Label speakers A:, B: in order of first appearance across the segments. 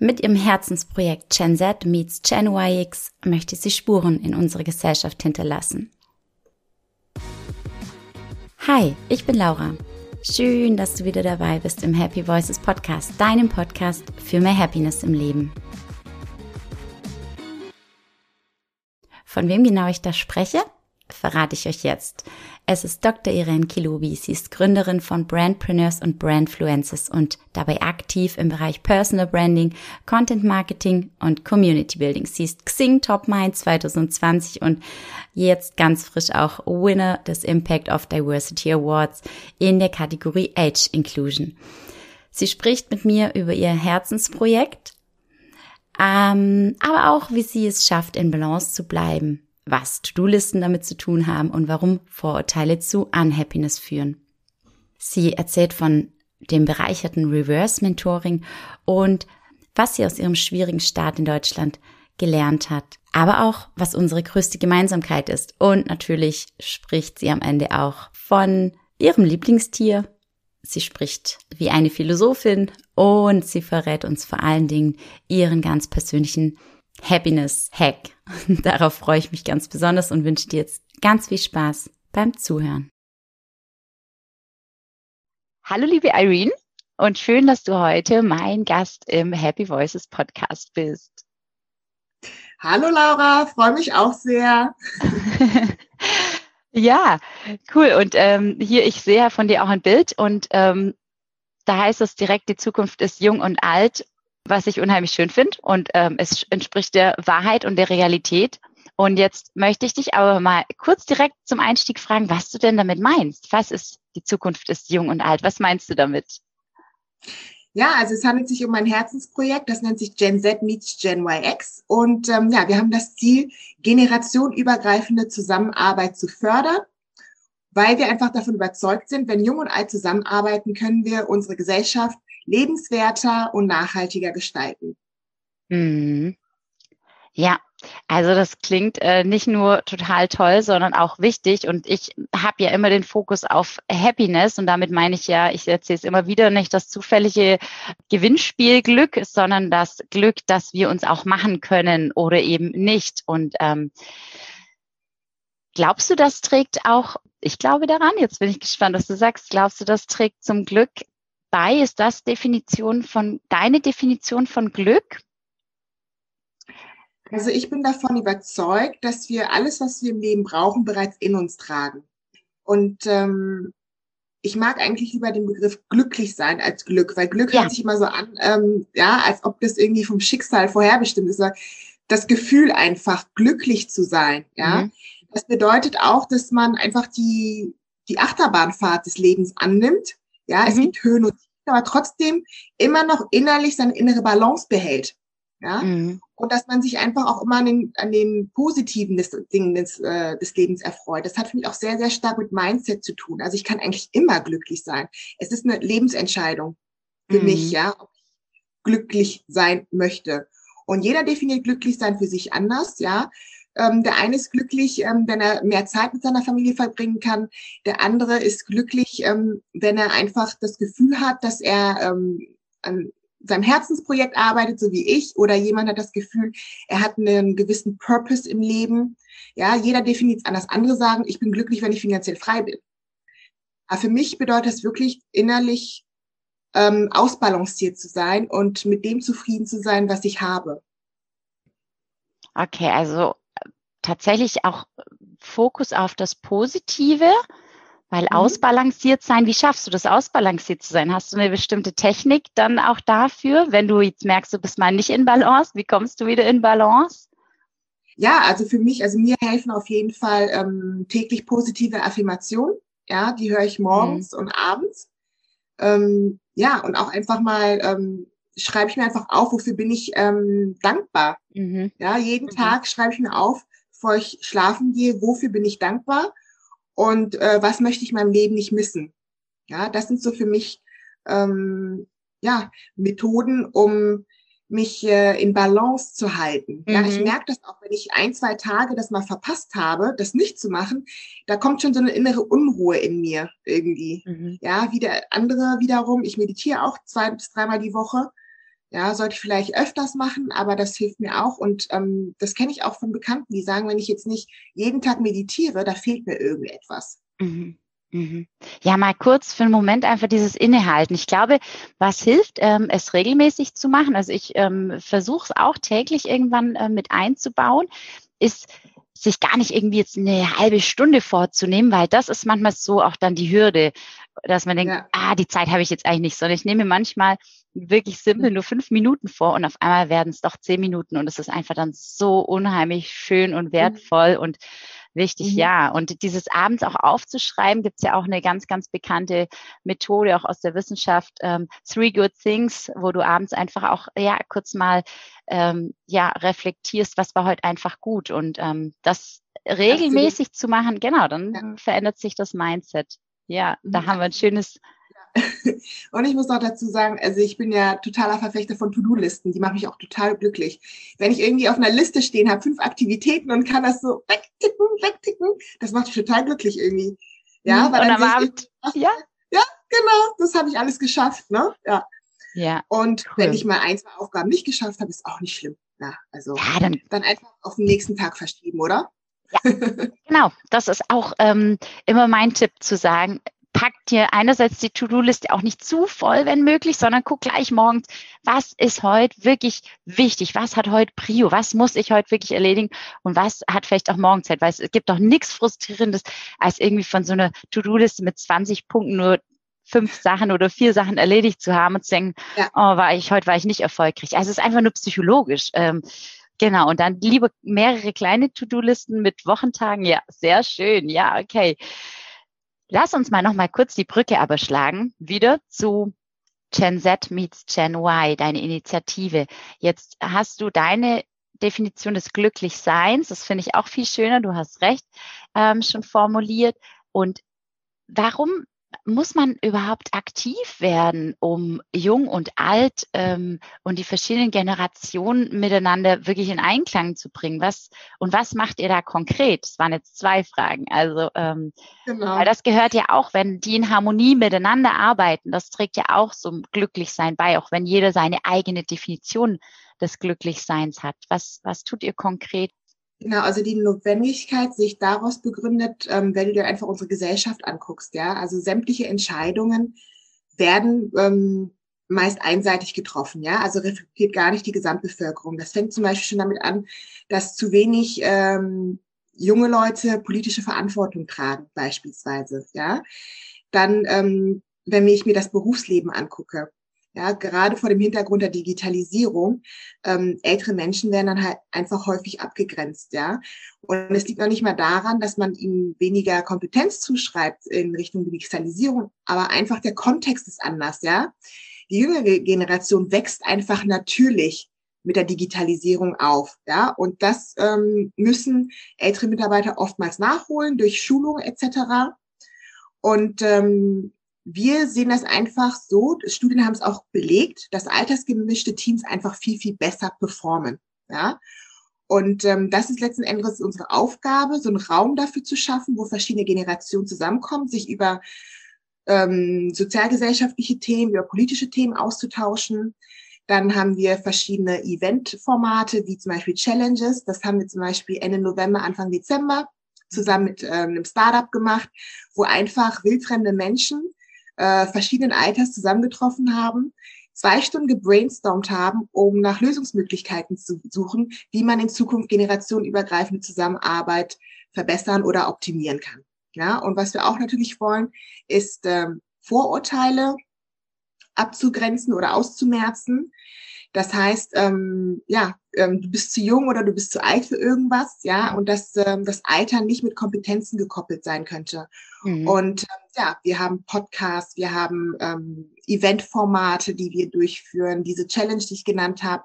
A: Mit ihrem Herzensprojekt Gen Z meets Gen YX möchte sie Spuren in unsere Gesellschaft hinterlassen. Hi, ich bin Laura. Schön, dass du wieder dabei bist im Happy Voices Podcast, deinem Podcast für mehr Happiness im Leben. Von wem genau ich da spreche? Verrate ich euch jetzt. Es ist Dr. Irene Kilobi. Sie ist Gründerin von Brandpreneurs und Brandfluences und dabei aktiv im Bereich Personal Branding, Content Marketing und Community Building. Sie ist Xing Top Mind 2020 und jetzt ganz frisch auch Winner des Impact of Diversity Awards in der Kategorie Age Inclusion. Sie spricht mit mir über ihr Herzensprojekt, ähm, aber auch, wie sie es schafft, in Balance zu bleiben was To-Do-Listen damit zu tun haben und warum Vorurteile zu Unhappiness führen. Sie erzählt von dem bereicherten Reverse-Mentoring und was sie aus ihrem schwierigen Start in Deutschland gelernt hat, aber auch was unsere größte Gemeinsamkeit ist. Und natürlich spricht sie am Ende auch von ihrem Lieblingstier. Sie spricht wie eine Philosophin und sie verrät uns vor allen Dingen ihren ganz persönlichen Happiness Darauf freue ich mich ganz besonders und wünsche dir jetzt ganz viel Spaß beim Zuhören. Hallo liebe Irene und schön, dass du heute mein Gast im Happy Voices Podcast bist.
B: Hallo Laura, freue mich auch sehr.
A: ja, cool. Und ähm, hier, ich sehe von dir auch ein Bild und ähm, da heißt es direkt, die Zukunft ist jung und alt was ich unheimlich schön finde und ähm, es entspricht der Wahrheit und der Realität. Und jetzt möchte ich dich aber mal kurz direkt zum Einstieg fragen, was du denn damit meinst. Was ist die Zukunft ist jung und alt? Was meinst du damit?
B: Ja, also es handelt sich um ein Herzensprojekt, das nennt sich Gen Z meets Gen YX. Und ähm, ja, wir haben das Ziel, generationenübergreifende Zusammenarbeit zu fördern, weil wir einfach davon überzeugt sind, wenn Jung und Alt zusammenarbeiten, können wir unsere Gesellschaft lebenswerter und nachhaltiger gestalten.
A: Mhm. Ja, also das klingt äh, nicht nur total toll, sondern auch wichtig. Und ich habe ja immer den Fokus auf Happiness und damit meine ich ja, ich erzähle es immer wieder, nicht das zufällige Gewinnspielglück, sondern das Glück, das wir uns auch machen können oder eben nicht. Und ähm, glaubst du, das trägt auch, ich glaube daran, jetzt bin ich gespannt, was du sagst, glaubst du, das trägt zum Glück bei? Ist das Definition von, deine Definition von Glück?
B: Also ich bin davon überzeugt, dass wir alles, was wir im Leben brauchen, bereits in uns tragen. Und ähm, ich mag eigentlich lieber den Begriff glücklich sein als Glück, weil Glück ja. hört sich immer so an, ähm, ja, als ob das irgendwie vom Schicksal vorherbestimmt ist. Das Gefühl einfach glücklich zu sein, ja. Mhm. Das bedeutet auch, dass man einfach die, die Achterbahnfahrt des Lebens annimmt ja, mhm. es gibt Höhen und Tiefen, aber trotzdem immer noch innerlich seine innere Balance behält. Ja, mhm. und dass man sich einfach auch immer an den, an den positiven des, Dingen des, äh, des Lebens erfreut. Das hat für mich auch sehr, sehr stark mit Mindset zu tun. Also ich kann eigentlich immer glücklich sein. Es ist eine Lebensentscheidung für mhm. mich, ja, ob ich glücklich sein möchte. Und jeder definiert glücklich sein für sich anders, ja. Ähm, der eine ist glücklich, ähm, wenn er mehr Zeit mit seiner Familie verbringen kann. Der andere ist glücklich, ähm, wenn er einfach das Gefühl hat, dass er ähm, an seinem Herzensprojekt arbeitet, so wie ich, oder jemand hat das Gefühl, er hat einen gewissen Purpose im Leben. Ja, jeder definiert es anders. Andere sagen, ich bin glücklich, wenn ich finanziell frei bin. Aber für mich bedeutet das wirklich innerlich ähm, ausbalanciert zu sein und mit dem zufrieden zu sein, was ich habe.
A: Okay, also tatsächlich auch Fokus auf das Positive, weil mhm. ausbalanciert sein, wie schaffst du das, ausbalanciert zu sein? Hast du eine bestimmte Technik dann auch dafür, wenn du jetzt merkst, du bist mal nicht in Balance, wie kommst du wieder in Balance?
B: Ja, also für mich, also mir helfen auf jeden Fall ähm, täglich positive Affirmationen. Ja, die höre ich morgens mhm. und abends. Ähm, ja, und auch einfach mal ähm, schreibe ich mir einfach auf, wofür bin ich ähm, dankbar. Mhm. Ja, jeden mhm. Tag schreibe ich mir auf, bevor ich schlafen gehe, wofür bin ich dankbar und äh, was möchte ich in meinem Leben nicht missen. Ja, das sind so für mich ähm, ja Methoden, um mich äh, in Balance zu halten. Mhm. Ja, ich mhm. merke das auch, wenn ich ein, zwei Tage das mal verpasst habe, das nicht zu machen, da kommt schon so eine innere Unruhe in mir irgendwie. Mhm. Ja, wie der andere wiederum, ich meditiere auch zwei bis dreimal die Woche. Ja, sollte ich vielleicht öfters machen, aber das hilft mir auch. Und ähm, das kenne ich auch von Bekannten, die sagen, wenn ich jetzt nicht jeden Tag meditiere, da fehlt mir irgendetwas.
A: Mhm. Mhm. Ja, mal kurz für einen Moment einfach dieses Innehalten. Ich glaube, was hilft, ähm, es regelmäßig zu machen, also ich ähm, versuche es auch täglich irgendwann äh, mit einzubauen, ist sich gar nicht irgendwie jetzt eine halbe Stunde vorzunehmen, weil das ist manchmal so auch dann die Hürde, dass man denkt, ja. ah, die Zeit habe ich jetzt eigentlich nicht, sondern ich nehme manchmal wirklich simpel nur fünf Minuten vor und auf einmal werden es doch zehn Minuten und es ist einfach dann so unheimlich schön und mhm. wertvoll und Wichtig, mhm. ja. Und dieses abends auch aufzuschreiben, gibt es ja auch eine ganz, ganz bekannte Methode auch aus der Wissenschaft, ähm, Three Good Things, wo du abends einfach auch ja kurz mal ähm, ja reflektierst, was war heute einfach gut und ähm, das regelmäßig zu machen, genau, dann ja. verändert sich das Mindset. Ja, da mhm. haben wir ein schönes
B: Und ich muss auch dazu sagen, also ich bin ja totaler Verfechter von To-Do-Listen. Die machen mich auch total glücklich. Wenn ich irgendwie auf einer Liste stehen habe, fünf Aktivitäten und kann das so wegticken, wegticken, das macht mich total glücklich irgendwie. Ja,
A: mhm. weil und dann am Abend,
B: ich, ja, ja, genau, das habe ich alles geschafft, ne? Ja.
A: Ja.
B: Und cool. wenn ich mal ein, zwei Aufgaben nicht geschafft habe, ist auch nicht schlimm. Ja, also ja, dann, dann einfach auf den nächsten Tag verschieben, oder?
A: Ja, genau. Das ist auch ähm, immer mein Tipp zu sagen, packt dir einerseits die To-Do-Liste auch nicht zu voll, wenn möglich, sondern guck gleich morgens, was ist heute wirklich wichtig? Was hat heute Prio? Was muss ich heute wirklich erledigen? Und was hat vielleicht auch morgen Zeit? Weil es gibt doch nichts Frustrierendes, als irgendwie von so einer To-Do-Liste mit 20 Punkten nur fünf Sachen oder vier Sachen erledigt zu haben und zu denken, ja. oh, war ich, heute war ich nicht erfolgreich. Also es ist einfach nur psychologisch. Ähm, Genau, und dann lieber mehrere kleine To-Do-Listen mit Wochentagen. Ja, sehr schön. Ja, okay. Lass uns mal noch mal kurz die Brücke aber schlagen, wieder zu Gen Z meets Gen Y, deine Initiative. Jetzt hast du deine Definition des Glücklichseins, das finde ich auch viel schöner, du hast recht, ähm, schon formuliert. Und warum muss man überhaupt aktiv werden, um jung und alt ähm, und die verschiedenen Generationen miteinander wirklich in Einklang zu bringen? Was und was macht ihr da konkret? Das waren jetzt zwei Fragen. Also ähm, genau. weil das gehört ja auch, wenn die in Harmonie miteinander arbeiten, das trägt ja auch zum Glücklichsein bei, auch wenn jeder seine eigene Definition des Glücklichseins hat. Was was tut ihr konkret?
B: Genau, also die Notwendigkeit sich daraus begründet, ähm, wenn du dir einfach unsere Gesellschaft anguckst, ja. Also sämtliche Entscheidungen werden ähm, meist einseitig getroffen, ja. Also reflektiert gar nicht die Gesamtbevölkerung. Das fängt zum Beispiel schon damit an, dass zu wenig ähm, junge Leute politische Verantwortung tragen, beispielsweise, ja. Dann, ähm, wenn ich mir das Berufsleben angucke, ja, gerade vor dem Hintergrund der Digitalisierung, ähm, ältere Menschen werden dann halt einfach häufig abgegrenzt, ja. Und es liegt noch nicht mal daran, dass man ihnen weniger Kompetenz zuschreibt in Richtung Digitalisierung, aber einfach der Kontext ist anders, ja. Die jüngere Generation wächst einfach natürlich mit der Digitalisierung auf, ja. Und das ähm, müssen ältere Mitarbeiter oftmals nachholen durch Schulung etc. Und ähm, wir sehen das einfach so, Studien haben es auch belegt, dass altersgemischte Teams einfach viel, viel besser performen. Ja? Und ähm, das ist letzten Endes unsere Aufgabe, so einen Raum dafür zu schaffen, wo verschiedene Generationen zusammenkommen, sich über ähm, sozialgesellschaftliche Themen, über politische Themen auszutauschen. Dann haben wir verschiedene Eventformate, wie zum Beispiel Challenges. Das haben wir zum Beispiel Ende November, Anfang Dezember zusammen mit ähm, einem Startup gemacht, wo einfach wildfremde Menschen äh, verschiedenen Alters zusammengetroffen haben, zwei Stunden gebrainstormt haben, um nach Lösungsmöglichkeiten zu suchen, wie man in Zukunft generationenübergreifende Zusammenarbeit verbessern oder optimieren kann. Ja, und was wir auch natürlich wollen, ist ähm, Vorurteile abzugrenzen oder auszumerzen. Das heißt, ähm, ja, ähm, du bist zu jung oder du bist zu alt für irgendwas, ja, und dass ähm, das Alter nicht mit Kompetenzen gekoppelt sein könnte. Mhm. Und ähm, ja, wir haben Podcasts, wir haben ähm, Eventformate, die wir durchführen, diese Challenge, die ich genannt habe.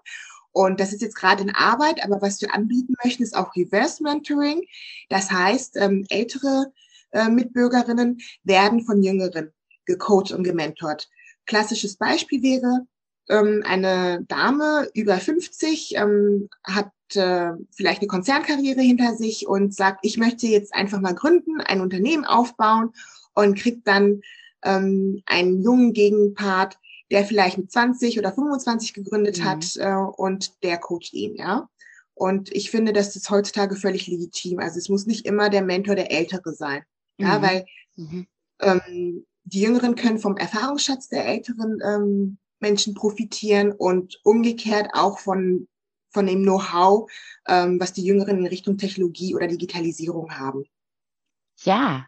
B: Und das ist jetzt gerade in Arbeit, aber was wir anbieten möchten, ist auch Reverse Mentoring. Das heißt, ähm, ältere äh, Mitbürgerinnen werden von Jüngeren gecoacht und gementort. Klassisches Beispiel wäre, ähm, eine Dame über 50 ähm, hat äh, vielleicht eine Konzernkarriere hinter sich und sagt, ich möchte jetzt einfach mal gründen, ein Unternehmen aufbauen und kriegt dann ähm, einen jungen Gegenpart, der vielleicht mit 20 oder 25 gegründet mhm. hat äh, und der coacht ihn, ja. Und ich finde, das ist heutzutage völlig legitim. Also es muss nicht immer der Mentor der Ältere sein. Ja, mhm. weil mhm. Ähm, die Jüngeren können vom Erfahrungsschatz der älteren ähm, Menschen profitieren und umgekehrt auch von, von dem Know-how, ähm, was die Jüngeren in Richtung Technologie oder Digitalisierung haben.
A: Ja,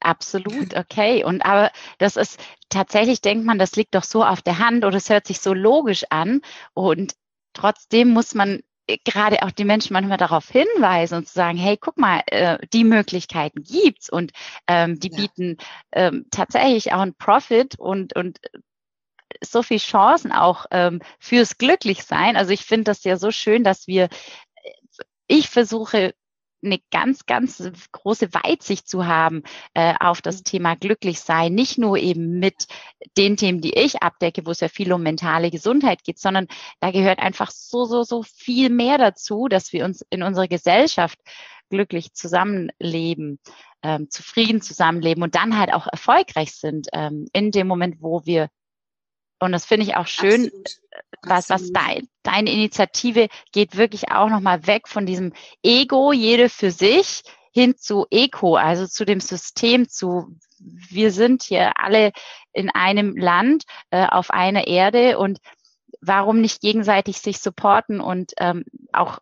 A: absolut, okay. Und aber das ist tatsächlich, denkt man, das liegt doch so auf der Hand oder es hört sich so logisch an. Und trotzdem muss man gerade auch die Menschen manchmal darauf hinweisen und zu sagen, hey, guck mal, äh, die Möglichkeiten gibt's und ähm, die ja. bieten ähm, tatsächlich auch einen Profit und und so viel Chancen auch ähm, fürs Glücklichsein. Also ich finde das ja so schön, dass wir, ich versuche eine ganz, ganz große Weitsicht zu haben äh, auf das mhm. Thema Glücklichsein. Nicht nur eben mit den Themen, die ich abdecke, wo es ja viel um mentale Gesundheit geht, sondern da gehört einfach so, so, so viel mehr dazu, dass wir uns in unserer Gesellschaft glücklich zusammenleben, ähm, zufrieden zusammenleben und dann halt auch erfolgreich sind ähm, in dem Moment, wo wir und das finde ich auch schön, Absolut. Äh, was, was dein, deine Initiative geht wirklich auch nochmal weg von diesem Ego, jede für sich, hin zu Eco, also zu dem System, zu wir sind hier alle in einem Land, äh, auf einer Erde und warum nicht gegenseitig sich supporten und ähm, auch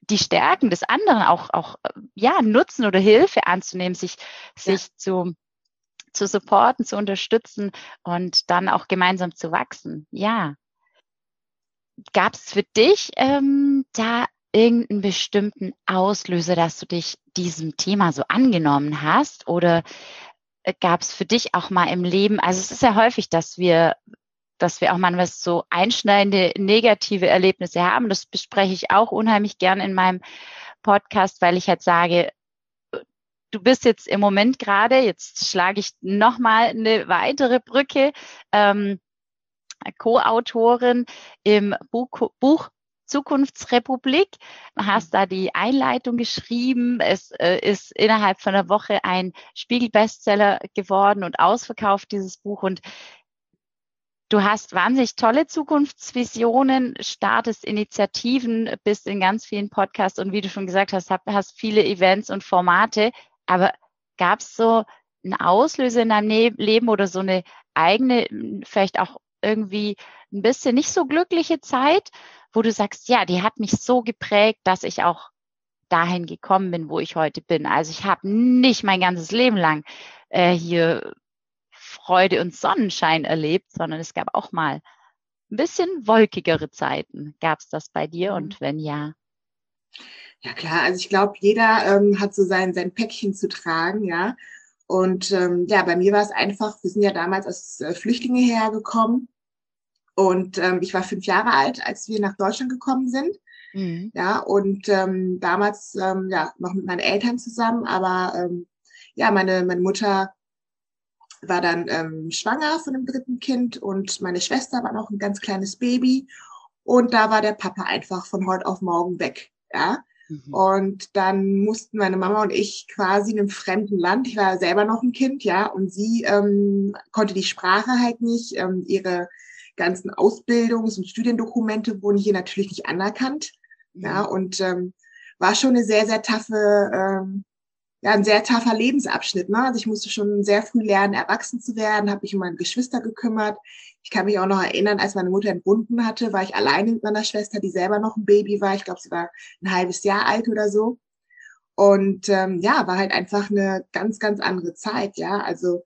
A: die Stärken des anderen auch, auch ja, nutzen oder Hilfe anzunehmen, sich, ja. sich zu zu supporten, zu unterstützen und dann auch gemeinsam zu wachsen. Ja. Gab es für dich ähm, da irgendeinen bestimmten Auslöser, dass du dich diesem Thema so angenommen hast? Oder äh, gab es für dich auch mal im Leben, also es ist ja häufig, dass wir dass wir auch manchmal so einschneidende negative Erlebnisse haben. Das bespreche ich auch unheimlich gern in meinem Podcast, weil ich halt sage, du bist jetzt im Moment gerade, jetzt schlage ich nochmal eine weitere Brücke, ähm, Co-Autorin im Buch, Buch Zukunftsrepublik, hast da die Einleitung geschrieben. Es äh, ist innerhalb von einer Woche ein Spiegel-Bestseller geworden und ausverkauft, dieses Buch. Und du hast wahnsinnig tolle Zukunftsvisionen, startest Initiativen, bist in ganz vielen Podcasts und wie du schon gesagt hast, hast viele Events und Formate. Aber gab es so einen Auslöser in deinem ne-, Leben oder so eine eigene, vielleicht auch irgendwie ein bisschen nicht so glückliche Zeit, wo du sagst, ja, die hat mich so geprägt, dass ich auch dahin gekommen bin, wo ich heute bin. Also ich habe nicht mein ganzes Leben lang äh, hier Freude und Sonnenschein erlebt, sondern es gab auch mal ein bisschen wolkigere Zeiten. Gab es das bei dir? Und mhm. wenn ja,
B: ja klar, also ich glaube, jeder ähm, hat so sein, sein Päckchen zu tragen, ja. Und ähm, ja, bei mir war es einfach, wir sind ja damals als äh, Flüchtlinge hergekommen. Und ähm, ich war fünf Jahre alt, als wir nach Deutschland gekommen sind. Mhm. Ja, und ähm, damals ähm, ja noch mit meinen Eltern zusammen, aber ähm, ja, meine, meine Mutter war dann ähm, schwanger von dem dritten Kind und meine Schwester war noch ein ganz kleines Baby. Und da war der Papa einfach von heute auf morgen weg. Ja. Mhm. Und dann mussten meine Mama und ich quasi in einem fremden Land, ich war selber noch ein Kind, ja, und sie ähm, konnte die Sprache halt nicht, ähm, ihre ganzen Ausbildungs- und Studiendokumente wurden hier natürlich nicht anerkannt, mhm. ja, und ähm, war schon eine sehr, sehr taffe, ähm, ja, ein sehr taffer Lebensabschnitt. Ne? Also ich musste schon sehr früh lernen, erwachsen zu werden, habe mich um meine Geschwister gekümmert. Ich kann mich auch noch erinnern, als meine Mutter entbunden hatte, war ich alleine mit meiner Schwester, die selber noch ein Baby war. Ich glaube, sie war ein halbes Jahr alt oder so. Und ähm, ja, war halt einfach eine ganz, ganz andere Zeit. Ja, also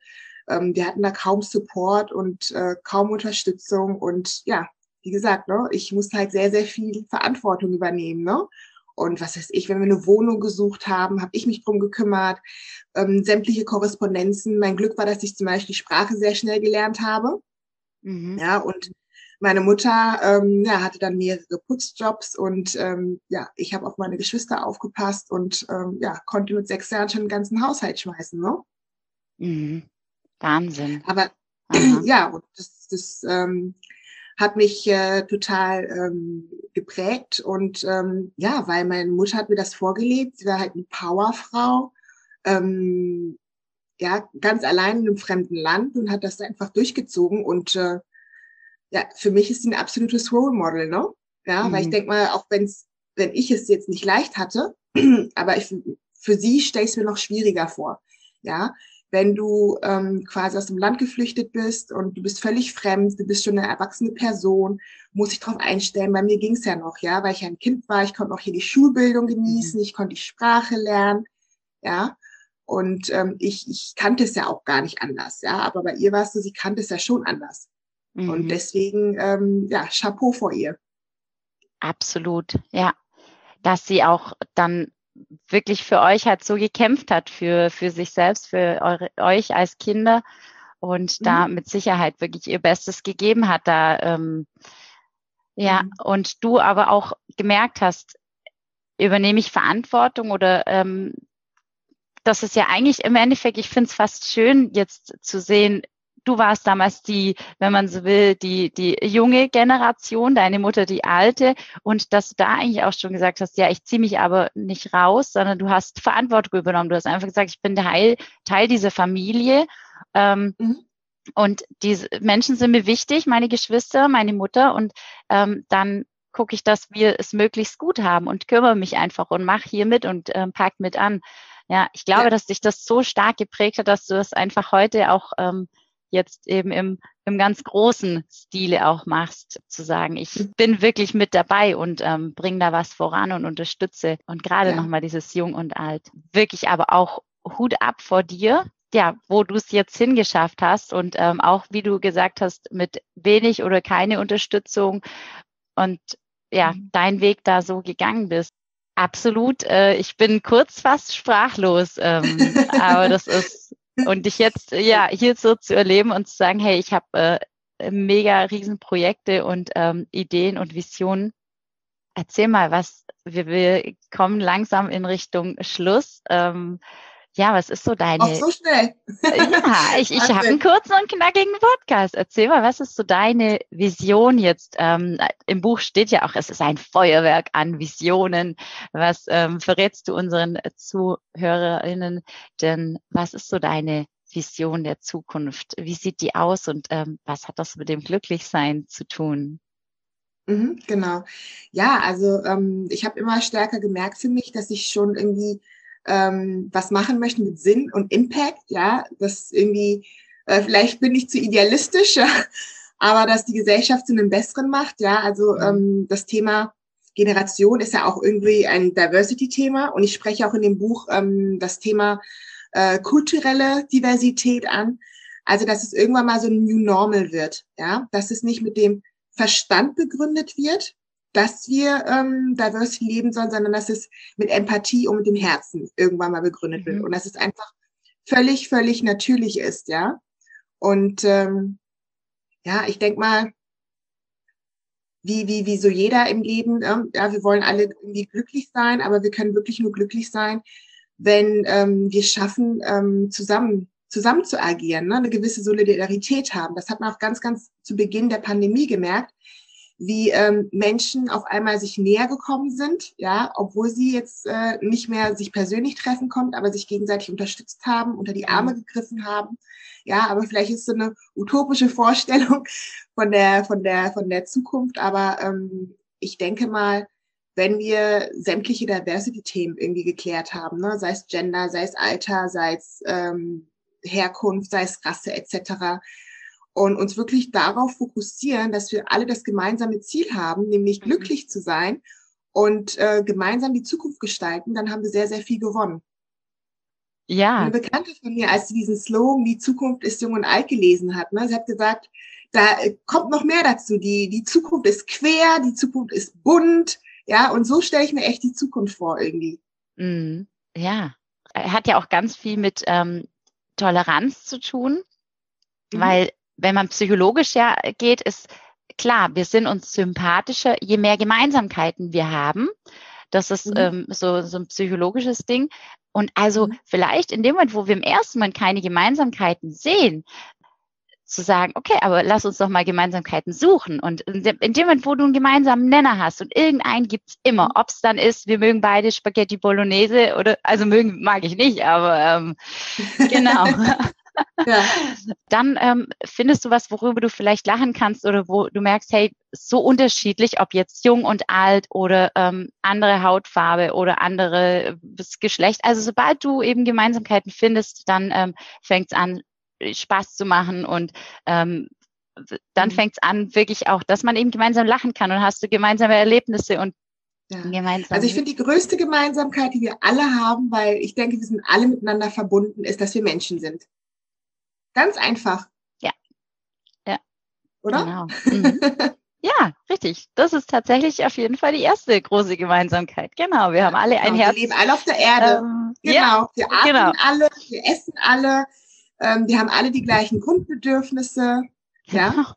B: ähm, wir hatten da kaum Support und äh, kaum Unterstützung. Und ja, wie gesagt, ne, ich musste halt sehr, sehr viel Verantwortung übernehmen. Ne? Und was weiß ich, wenn wir eine Wohnung gesucht haben, habe ich mich drum gekümmert. Ähm, sämtliche Korrespondenzen. Mein Glück war, dass ich zum Beispiel die Sprache sehr schnell gelernt habe. Mhm. Ja, und meine Mutter ähm, ja, hatte dann mehrere Putzjobs und ähm, ja, ich habe auf meine Geschwister aufgepasst und ähm, ja, konnte mit sechs Jahren schon den ganzen Haushalt schmeißen. Ne?
A: Mhm. Wahnsinn.
B: Aber Aha. ja, und das, das ähm, hat mich äh, total ähm, geprägt und ähm, ja, weil meine Mutter hat mir das vorgelebt. Sie war halt eine Powerfrau, ähm, ja, ganz allein in einem fremden Land und hat das einfach durchgezogen und äh, ja, für mich ist sie ein absolutes Role Model, ne? Ja, mhm. weil ich mhm. denke mal, auch wenn's, wenn ich es jetzt nicht leicht hatte, aber ich, für sie stelle ich es mir noch schwieriger vor. Ja, wenn du ähm, quasi aus dem Land geflüchtet bist und du bist völlig fremd, du bist schon eine erwachsene Person, muss ich darauf einstellen. Bei mir ging es ja noch, ja, weil ich ein Kind war, ich konnte noch hier die Schulbildung genießen, mhm. ich konnte die Sprache lernen, ja. Und ähm, ich, ich kannte es ja auch gar nicht anders, ja. Aber bei ihr war es so, sie kannte es ja schon anders. Mhm. Und deswegen, ähm, ja, Chapeau vor ihr.
A: Absolut, ja. Dass sie auch dann wirklich für euch halt so gekämpft hat, für, für sich selbst, für eure, euch als Kinder und mhm. da mit Sicherheit wirklich ihr Bestes gegeben hat, da, ähm, ja, mhm. und du aber auch gemerkt hast, übernehme ich Verantwortung oder ähm, das ist ja eigentlich im Endeffekt, ich finde es fast schön, jetzt zu sehen, du warst damals die, wenn man so will, die, die junge Generation, deine Mutter die alte und dass du da eigentlich auch schon gesagt hast, ja, ich ziehe mich aber nicht raus, sondern du hast Verantwortung übernommen. Du hast einfach gesagt, ich bin Teil, Teil dieser Familie. Ähm, mhm. Und diese Menschen sind mir wichtig, meine Geschwister, meine Mutter und ähm, dann gucke ich, dass wir es möglichst gut haben und kümmere mich einfach und mache hier mit und ähm, pack mit an. Ja, ich glaube, ja. dass dich das so stark geprägt hat, dass du das einfach heute auch ähm, jetzt eben im, im ganz großen Stile auch machst, zu sagen, ich mhm. bin wirklich mit dabei und ähm, bringe da was voran und unterstütze. Und gerade ja. nochmal dieses Jung und Alt. Wirklich aber auch Hut ab vor dir, ja, wo du es jetzt hingeschafft hast und ähm, auch, wie du gesagt hast, mit wenig oder keine Unterstützung und ja, mhm. dein Weg da so gegangen bist. Absolut. Äh, ich bin kurz fast sprachlos, ähm, aber das ist und dich jetzt ja hier so zu erleben und zu sagen, hey, ich habe äh, mega Riesenprojekte und ähm, Ideen und Visionen. Erzähl mal, was wir, wir kommen langsam in Richtung Schluss. Ähm, ja, was ist so deine? Auch
B: so schnell.
A: ja, ich, ich habe einen kurzen und knackigen Podcast. Erzähl mal, was ist so deine Vision jetzt? Ähm, Im Buch steht ja auch, es ist ein Feuerwerk an Visionen. Was ähm, verrätst du unseren ZuhörerInnen? Denn was ist so deine Vision der Zukunft? Wie sieht die aus und ähm, was hat das mit dem Glücklichsein zu tun?
B: Mhm, genau. Ja, also ähm, ich habe immer stärker gemerkt für mich, dass ich schon irgendwie ähm, was machen möchten mit Sinn und Impact, ja, das irgendwie, äh, vielleicht bin ich zu idealistisch, ja, aber dass die Gesellschaft zu einem Besseren macht, ja, also mhm. ähm, das Thema Generation ist ja auch irgendwie ein Diversity-Thema und ich spreche auch in dem Buch ähm, das Thema äh, kulturelle Diversität an. Also, dass es irgendwann mal so ein New Normal wird, ja, dass es nicht mit dem Verstand begründet wird, dass wir ähm, Diversity leben sollen, sondern dass es mit Empathie und mit dem Herzen irgendwann mal begründet wird. Mhm. Und dass es einfach völlig, völlig natürlich ist, ja. Und ähm, ja, ich denk mal, wie, wie, wie so jeder im Leben, ähm, ja, wir wollen alle irgendwie glücklich sein, aber wir können wirklich nur glücklich sein, wenn ähm, wir schaffen, ähm, zusammen, zusammen zu agieren, ne? eine gewisse Solidarität haben. Das hat man auch ganz, ganz zu Beginn der Pandemie gemerkt, wie ähm, Menschen auf einmal sich näher gekommen sind, ja, obwohl sie jetzt äh, nicht mehr sich persönlich treffen konnten, aber sich gegenseitig unterstützt haben, unter die Arme mhm. gegriffen haben. Ja, aber vielleicht ist so eine utopische Vorstellung von der von der von der Zukunft, aber ähm, ich denke mal, wenn wir sämtliche Diversity-Themen irgendwie geklärt haben, ne, sei es Gender, sei es Alter, sei es ähm, Herkunft, sei es Rasse etc., und uns wirklich darauf fokussieren, dass wir alle das gemeinsame Ziel haben, nämlich mhm. glücklich zu sein und äh, gemeinsam die Zukunft gestalten, dann haben wir sehr, sehr viel gewonnen. Ja. Eine Bekannte von mir, als sie diesen Slogan, die Zukunft ist jung und alt gelesen hat, ne, sie hat gesagt, da äh, kommt noch mehr dazu. Die, die Zukunft ist quer, die Zukunft ist bunt, ja, und so stelle ich mir echt die Zukunft vor irgendwie.
A: Mm, ja, hat ja auch ganz viel mit ähm, Toleranz zu tun, mhm. weil wenn man psychologisch ja geht, ist klar, wir sind uns sympathischer, je mehr Gemeinsamkeiten wir haben. Das ist mhm. ähm, so, so ein psychologisches Ding. Und also mhm. vielleicht in dem Moment, wo wir im ersten Mal keine Gemeinsamkeiten sehen, zu sagen, okay, aber lass uns doch mal Gemeinsamkeiten suchen. Und in dem, Moment, wo du einen gemeinsamen Nenner hast und irgendeinen gibt's immer, mhm. ob es dann ist, wir mögen beide Spaghetti Bolognese oder, also mögen mag ich nicht, aber ähm, genau. ja. Dann ähm, findest du was, worüber du vielleicht lachen kannst oder wo du merkst, hey, so unterschiedlich, ob jetzt jung und alt oder ähm, andere Hautfarbe oder andere Geschlecht. Also sobald du eben Gemeinsamkeiten findest, dann ähm, fängt es an, Spaß zu machen und ähm, dann mhm. fängt es an, wirklich auch, dass man eben gemeinsam lachen kann und hast du gemeinsame Erlebnisse und
B: ja. gemeinsam. Also ich finde die größte Gemeinsamkeit, die wir alle haben, weil ich denke, wir sind alle miteinander verbunden, ist, dass wir Menschen sind. Ganz einfach.
A: Ja. Ja.
B: Oder?
A: Genau. Mhm. ja, richtig. Das ist tatsächlich auf jeden Fall die erste große Gemeinsamkeit. Genau. Wir haben alle ein
B: genau.
A: Herz.
B: Wir leben alle auf der Erde. Ähm, genau. Ja, wir atmen genau. alle, wir essen alle, ähm, wir haben alle die gleichen Grundbedürfnisse. Ja. Genau.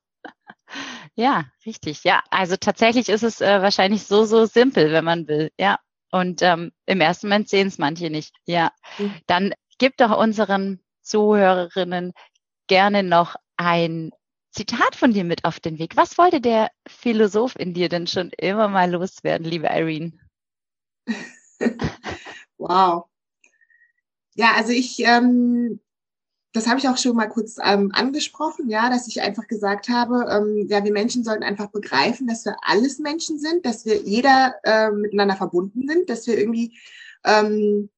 A: Ja, richtig. Ja, also tatsächlich ist es äh, wahrscheinlich so, so simpel, wenn man will. Ja. Und ähm, im ersten Moment sehen es manche nicht. Ja. Mhm. Dann gib doch unseren Zuhörerinnen gerne noch ein Zitat von dir mit auf den Weg. Was wollte der Philosoph in dir denn schon immer mal loswerden, liebe Irene?
B: wow. Ja, also ich ähm, das habe ich auch schon mal kurz ähm, angesprochen, ja, dass ich einfach gesagt habe, ähm, ja, wir Menschen sollten einfach begreifen, dass wir alles Menschen sind, dass wir jeder äh, miteinander verbunden sind, dass wir irgendwie ähm,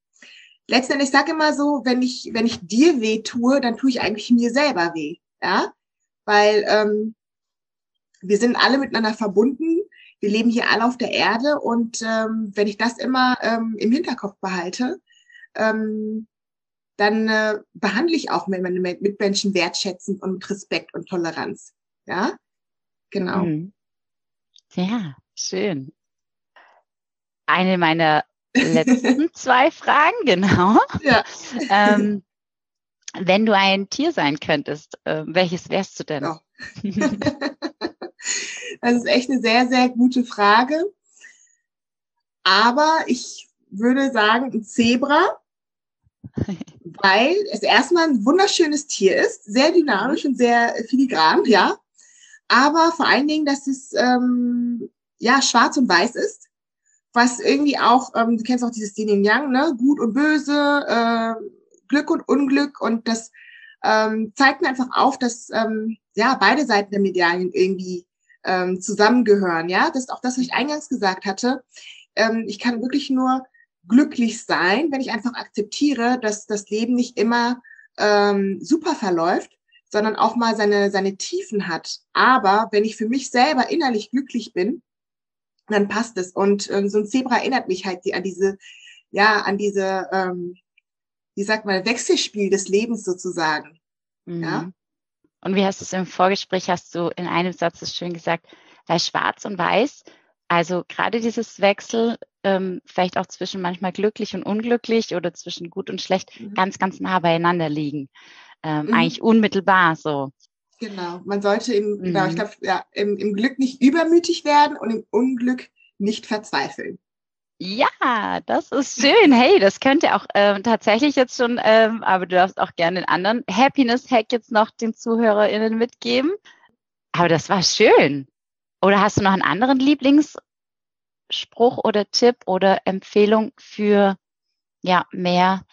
B: letztendlich, ich sage immer so, wenn ich wenn ich dir weh tue, dann tue ich eigentlich mir selber weh, ja, weil ähm, wir sind alle miteinander verbunden, wir leben hier alle auf der Erde und ähm, wenn ich das immer ähm, im Hinterkopf behalte, ähm, dann äh, behandle ich auch meine Mitmenschen wertschätzend und mit Respekt und Toleranz. Ja, genau. Mhm.
A: Ja, schön. Eine meiner letzten zwei Fragen, genau. Ja. ähm, wenn du ein Tier sein könntest, äh, welches wärst du denn? Oh.
B: das ist echt eine sehr, sehr gute Frage. Aber ich würde sagen, ein Zebra weil es erstmal ein wunderschönes Tier ist, sehr dynamisch und sehr filigran, ja. Aber vor allen Dingen, dass es ähm, ja schwarz und weiß ist, was irgendwie auch, ähm, du kennst auch dieses Yin und Yang, ne, gut und böse, äh, Glück und Unglück und das ähm, zeigt mir einfach auf, dass ähm, ja beide Seiten der Medaillen irgendwie ähm, zusammengehören, ja. Das ist auch das, was ich eingangs gesagt hatte. Ähm, ich kann wirklich nur glücklich sein, wenn ich einfach akzeptiere, dass das Leben nicht immer ähm, super verläuft, sondern auch mal seine, seine Tiefen hat. Aber wenn ich für mich selber innerlich glücklich bin, dann passt es. Und ähm, so ein Zebra erinnert mich halt an diese, ja, an diese, ähm, wie sagt man, Wechselspiel des Lebens sozusagen. Mhm. Ja.
A: Und wie hast du es im Vorgespräch, hast du in einem Satz so schön gesagt, weil schwarz und weiß, also gerade dieses Wechsel ähm, vielleicht auch zwischen manchmal glücklich und unglücklich oder zwischen gut und schlecht mhm. ganz, ganz nah beieinander liegen. Ähm, mhm. Eigentlich unmittelbar so.
B: Genau, man sollte im, mhm. genau, ich glaube, ja, im, im Glück nicht übermütig werden und im Unglück nicht verzweifeln.
A: Ja, das ist schön. Hey, das könnte auch ähm, tatsächlich jetzt schon, ähm, aber du darfst auch gerne den anderen Happiness-Hack jetzt noch den ZuhörerInnen mitgeben. Aber das war schön. Oder hast du noch einen anderen Lieblings- Spruch oder Tipp oder Empfehlung für ja mehr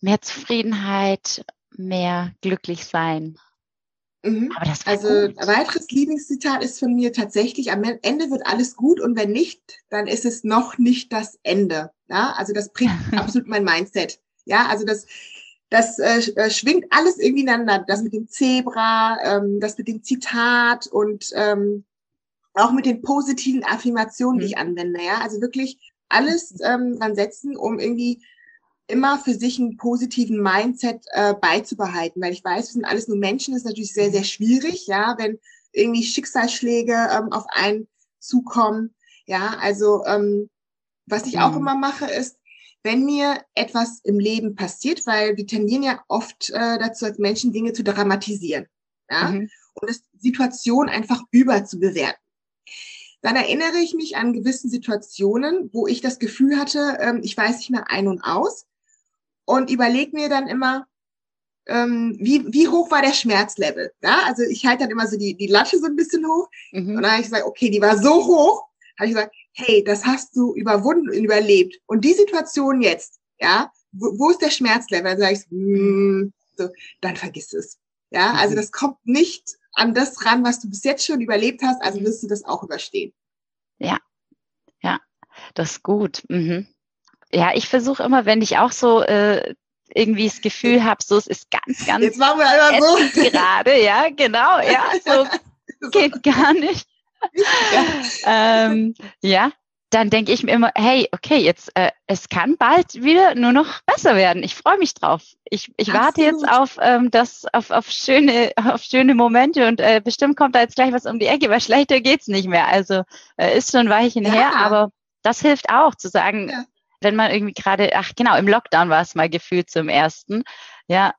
A: mehr Zufriedenheit, mehr glücklich sein?
B: Mhm. Aber das also gut. ein weiteres Lieblingszitat ist von mir tatsächlich, am Ende wird alles gut und wenn nicht, dann ist es noch nicht das Ende. Ja, also das bringt absolut mein Mindset. Ja, also das, das äh, äh, schwingt alles irgendwie ineinander. Das mit dem Zebra, ähm, das mit dem Zitat und ähm, auch mit den positiven Affirmationen, die ich mhm. anwende, ja. Also wirklich alles ähm, dran setzen, um irgendwie immer für sich einen positiven Mindset äh, beizubehalten, weil ich weiß, wir sind alles nur Menschen, das ist natürlich sehr, sehr schwierig, ja, wenn irgendwie Schicksalsschläge ähm, auf einen zukommen, ja, also ähm, was ich auch mhm. immer mache, ist, wenn mir etwas im Leben passiert, weil wir tendieren ja oft äh, dazu, als Menschen Dinge zu dramatisieren, ja, mhm. und das Situation einfach überzubewerten dann erinnere ich mich an gewissen Situationen, wo ich das Gefühl hatte, ähm, ich weiß nicht mehr ein und aus und überlege mir dann immer, ähm, wie, wie hoch war der Schmerzlevel? Ja, also ich halte dann immer so die, die Latte so ein bisschen hoch mhm. und dann habe ich gesagt, okay, die war so hoch, habe ich gesagt, hey, das hast du überwunden und überlebt. Und die Situation jetzt, ja, wo, wo ist der Schmerzlevel? Dann sage ich, hm, so, dann vergiss es. Ja, also mhm. das kommt nicht an das ran, was du bis jetzt schon überlebt hast, also wirst du das auch überstehen.
A: Ja, ja, das ist gut. Mhm. Ja, ich versuche immer, wenn ich auch so äh, irgendwie das Gefühl habe, so es ist ganz, ganz
B: Jetzt machen wir einmal so.
A: gerade, ja, genau, ja, so geht gar nicht. Ja. ähm, ja, dann denke ich mir immer, hey, okay, jetzt äh, es kann bald wieder nur noch besser werden. Ich freue mich drauf. Ich, ich warte jetzt auf ähm, das auf, auf schöne auf schöne Momente und äh, bestimmt kommt da jetzt gleich was um die Ecke, weil schlechter geht's nicht mehr. Also äh, ist schon Weichen ja. her, aber das hilft auch zu sagen, ja. Wenn man irgendwie gerade, ach genau, im Lockdown war es mal gefühlt zum ersten, ja.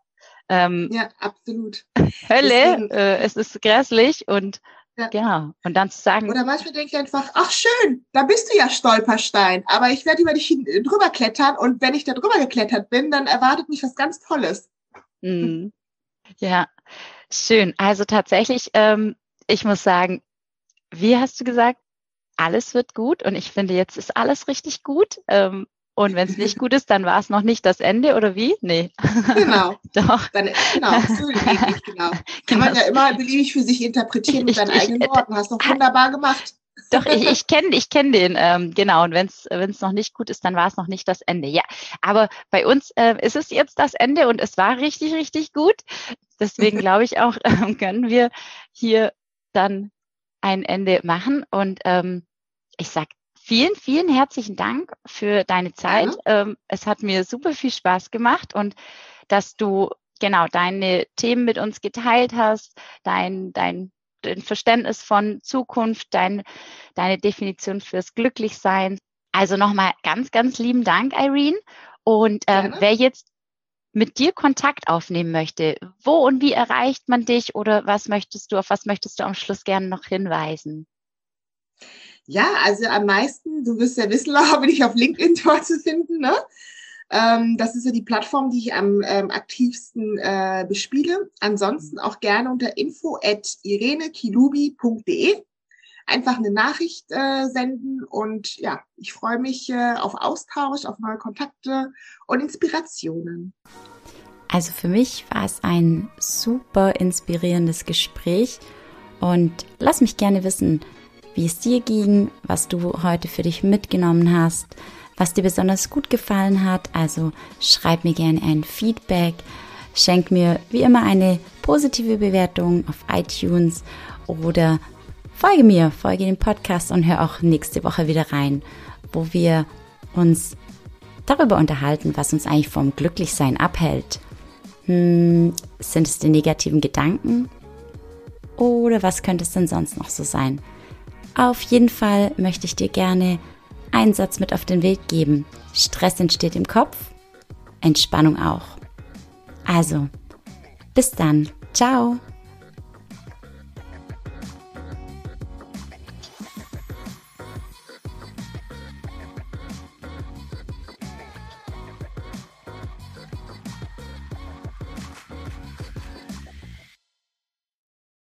B: Ähm, ja, absolut.
A: Hölle, äh, es ist grässlich und ja. Genau. Und dann zu sagen.
B: Oder manchmal denke ich einfach, ach schön, da bist du ja Stolperstein, aber ich werde über dich drüber klettern und wenn ich da drüber geklettert bin, dann erwartet mich was ganz Tolles.
A: Mhm. Ja, schön. Also tatsächlich, ähm, ich muss sagen, wie hast du gesagt, alles wird gut und ich finde, jetzt ist alles richtig gut. Ähm, und wenn es nicht gut ist, dann war es noch nicht das Ende oder wie? Nee.
B: Genau. Doch. Dann, genau, so genau. Kann genau. man ja immer beliebig für sich interpretieren mit seinen ich, eigenen Worten. Hast du wunderbar gemacht.
A: Doch, ich, ich kenne ich kenn den, ähm, genau. Und wenn es noch nicht gut ist, dann war es noch nicht das Ende. Ja, aber bei uns äh, ist es jetzt das Ende und es war richtig, richtig gut. Deswegen glaube ich auch, ähm, können wir hier dann ein Ende machen. Und ähm, ich sag vielen, vielen herzlichen Dank für deine Zeit. Ja. Ähm, es hat mir super viel Spaß gemacht und dass du genau deine Themen mit uns geteilt hast, dein, dein, dein Verständnis von Zukunft, dein, deine Definition fürs Glücklichsein. Also nochmal ganz, ganz lieben Dank, Irene. Und ähm, wer jetzt mit dir Kontakt aufnehmen möchte, wo und wie erreicht man dich oder was möchtest du, auf was möchtest du am Schluss gerne noch hinweisen?
B: Ja, also am meisten, du wirst ja wissen, Laura, bin ich auf LinkedIn dort zu finden. Ne? Ähm, das ist ja die Plattform, die ich am ähm, aktivsten äh, bespiele. Ansonsten auch gerne unter info at irenekilubi.de einfach eine Nachricht äh, senden und ja, ich freue mich äh, auf Austausch, auf neue Kontakte und Inspirationen.
A: Also für mich war es ein super inspirierendes Gespräch und lass mich gerne wissen, wie es dir ging, was du heute für dich mitgenommen hast, was dir besonders gut gefallen hat. Also schreib mir gerne ein Feedback, schenk mir wie immer eine positive Bewertung auf iTunes oder folge mir, folge dem Podcast und hör auch nächste Woche wieder rein, wo wir uns darüber unterhalten, was uns eigentlich vom Glücklichsein abhält. Hm, sind es die negativen Gedanken? Oder was könnte es denn sonst noch so sein? Auf jeden Fall möchte ich dir gerne einen Satz mit auf den Weg geben. Stress entsteht im Kopf, Entspannung auch. Also, bis dann. Ciao.